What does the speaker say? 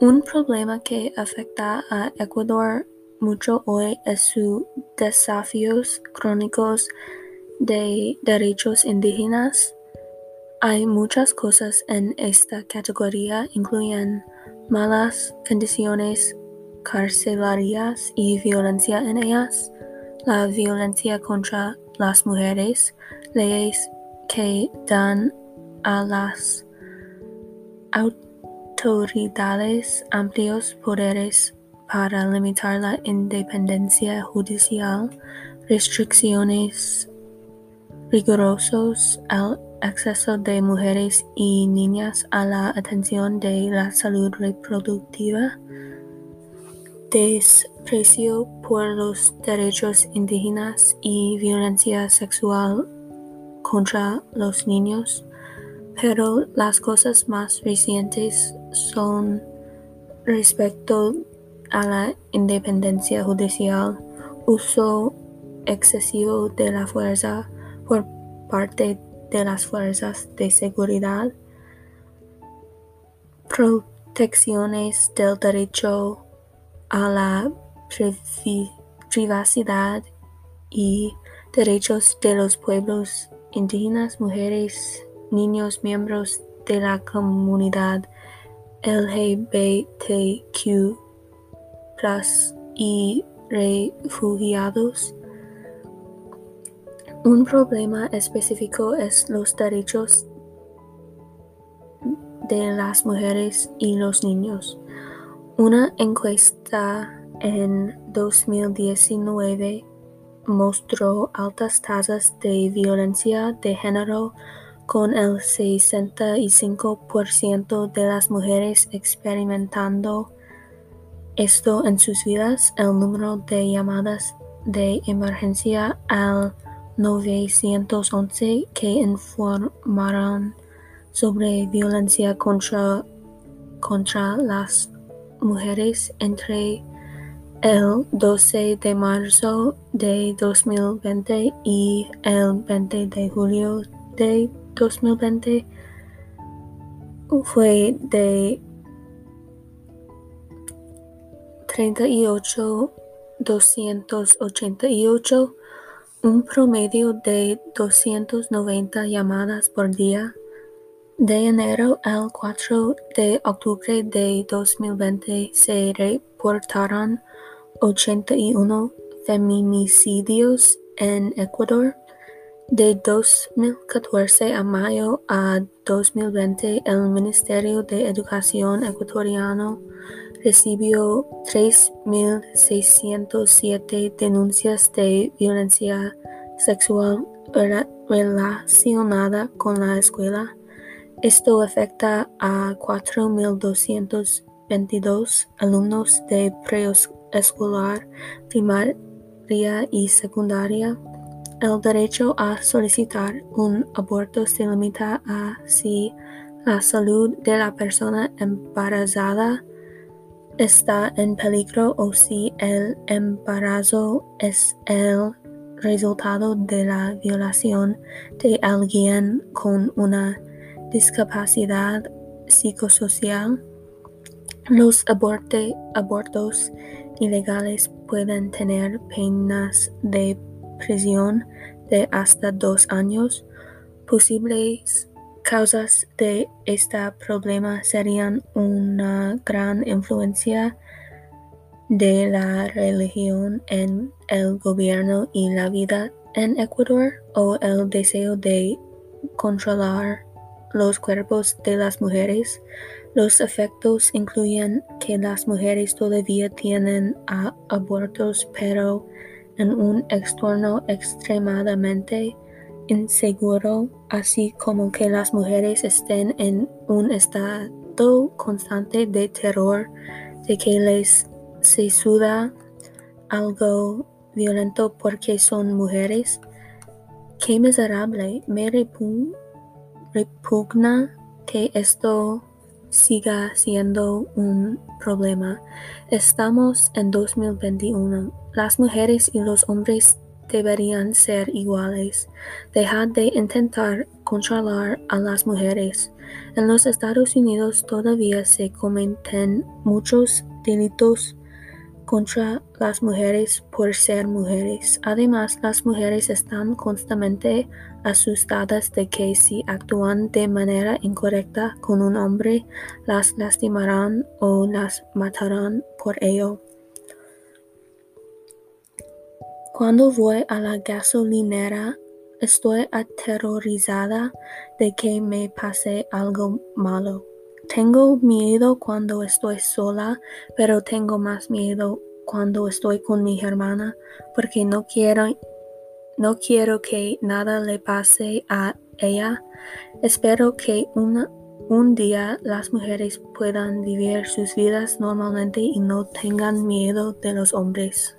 Un problema que afecta a Ecuador mucho hoy es sus desafíos crónicos de derechos indígenas. Hay muchas cosas en esta categoría, incluyen malas condiciones carcelarias y violencia en ellas, la violencia contra las mujeres, leyes que dan a las amplios poderes para limitar la independencia judicial, restricciones rigurosos al acceso de mujeres y niñas a la atención de la salud reproductiva, desprecio por los derechos indígenas y violencia sexual contra los niños, pero las cosas más recientes son respecto a la independencia judicial, uso excesivo de la fuerza por parte de las fuerzas de seguridad, protecciones del derecho a la privacidad y derechos de los pueblos indígenas, mujeres, niños, miembros de la comunidad LGBTQ y refugiados. Un problema específico es los derechos de las mujeres y los niños. Una encuesta en 2019 mostró altas tasas de violencia de género con el 65% de las mujeres experimentando esto en sus vidas. El número de llamadas de emergencia al 911 que informaron sobre violencia contra, contra las mujeres entre el 12 de marzo de 2020 y el 20 de julio de 2020 fue de 38 288 un promedio de 290 llamadas por día de enero al 4 de octubre de 2020 se reportaron 81 feminicidios en Ecuador. De 2014 a mayo a 2020, el Ministerio de Educación ecuatoriano recibió 3.607 denuncias de violencia sexual relacionada con la escuela. Esto afecta a 4.222 alumnos de preescolar, primaria y secundaria. El derecho a solicitar un aborto se limita a si la salud de la persona embarazada está en peligro o si el embarazo es el resultado de la violación de alguien con una discapacidad psicosocial. Los abortos ilegales pueden tener penas de prisión de hasta dos años. Posibles causas de este problema serían una gran influencia de la religión en el gobierno y la vida en Ecuador o el deseo de controlar los cuerpos de las mujeres. Los efectos incluyen que las mujeres todavía tienen abortos, pero en un entorno extremadamente inseguro, así como que las mujeres estén en un estado constante de terror de que les se suda algo violento porque son mujeres. Qué miserable, me repugna que esto siga siendo un problema. Estamos en 2021. Las mujeres y los hombres deberían ser iguales. Deja de intentar controlar a las mujeres. En los Estados Unidos todavía se cometen muchos delitos contra las mujeres por ser mujeres. Además, las mujeres están constantemente asustadas de que si actúan de manera incorrecta con un hombre, las lastimarán o las matarán por ello. Cuando voy a la gasolinera, estoy aterrorizada de que me pase algo malo. Tengo miedo cuando estoy sola, pero tengo más miedo cuando estoy con mi hermana porque no quiero no quiero que nada le pase a ella. Espero que un día las mujeres puedan vivir sus vidas normalmente y no tengan miedo de los hombres.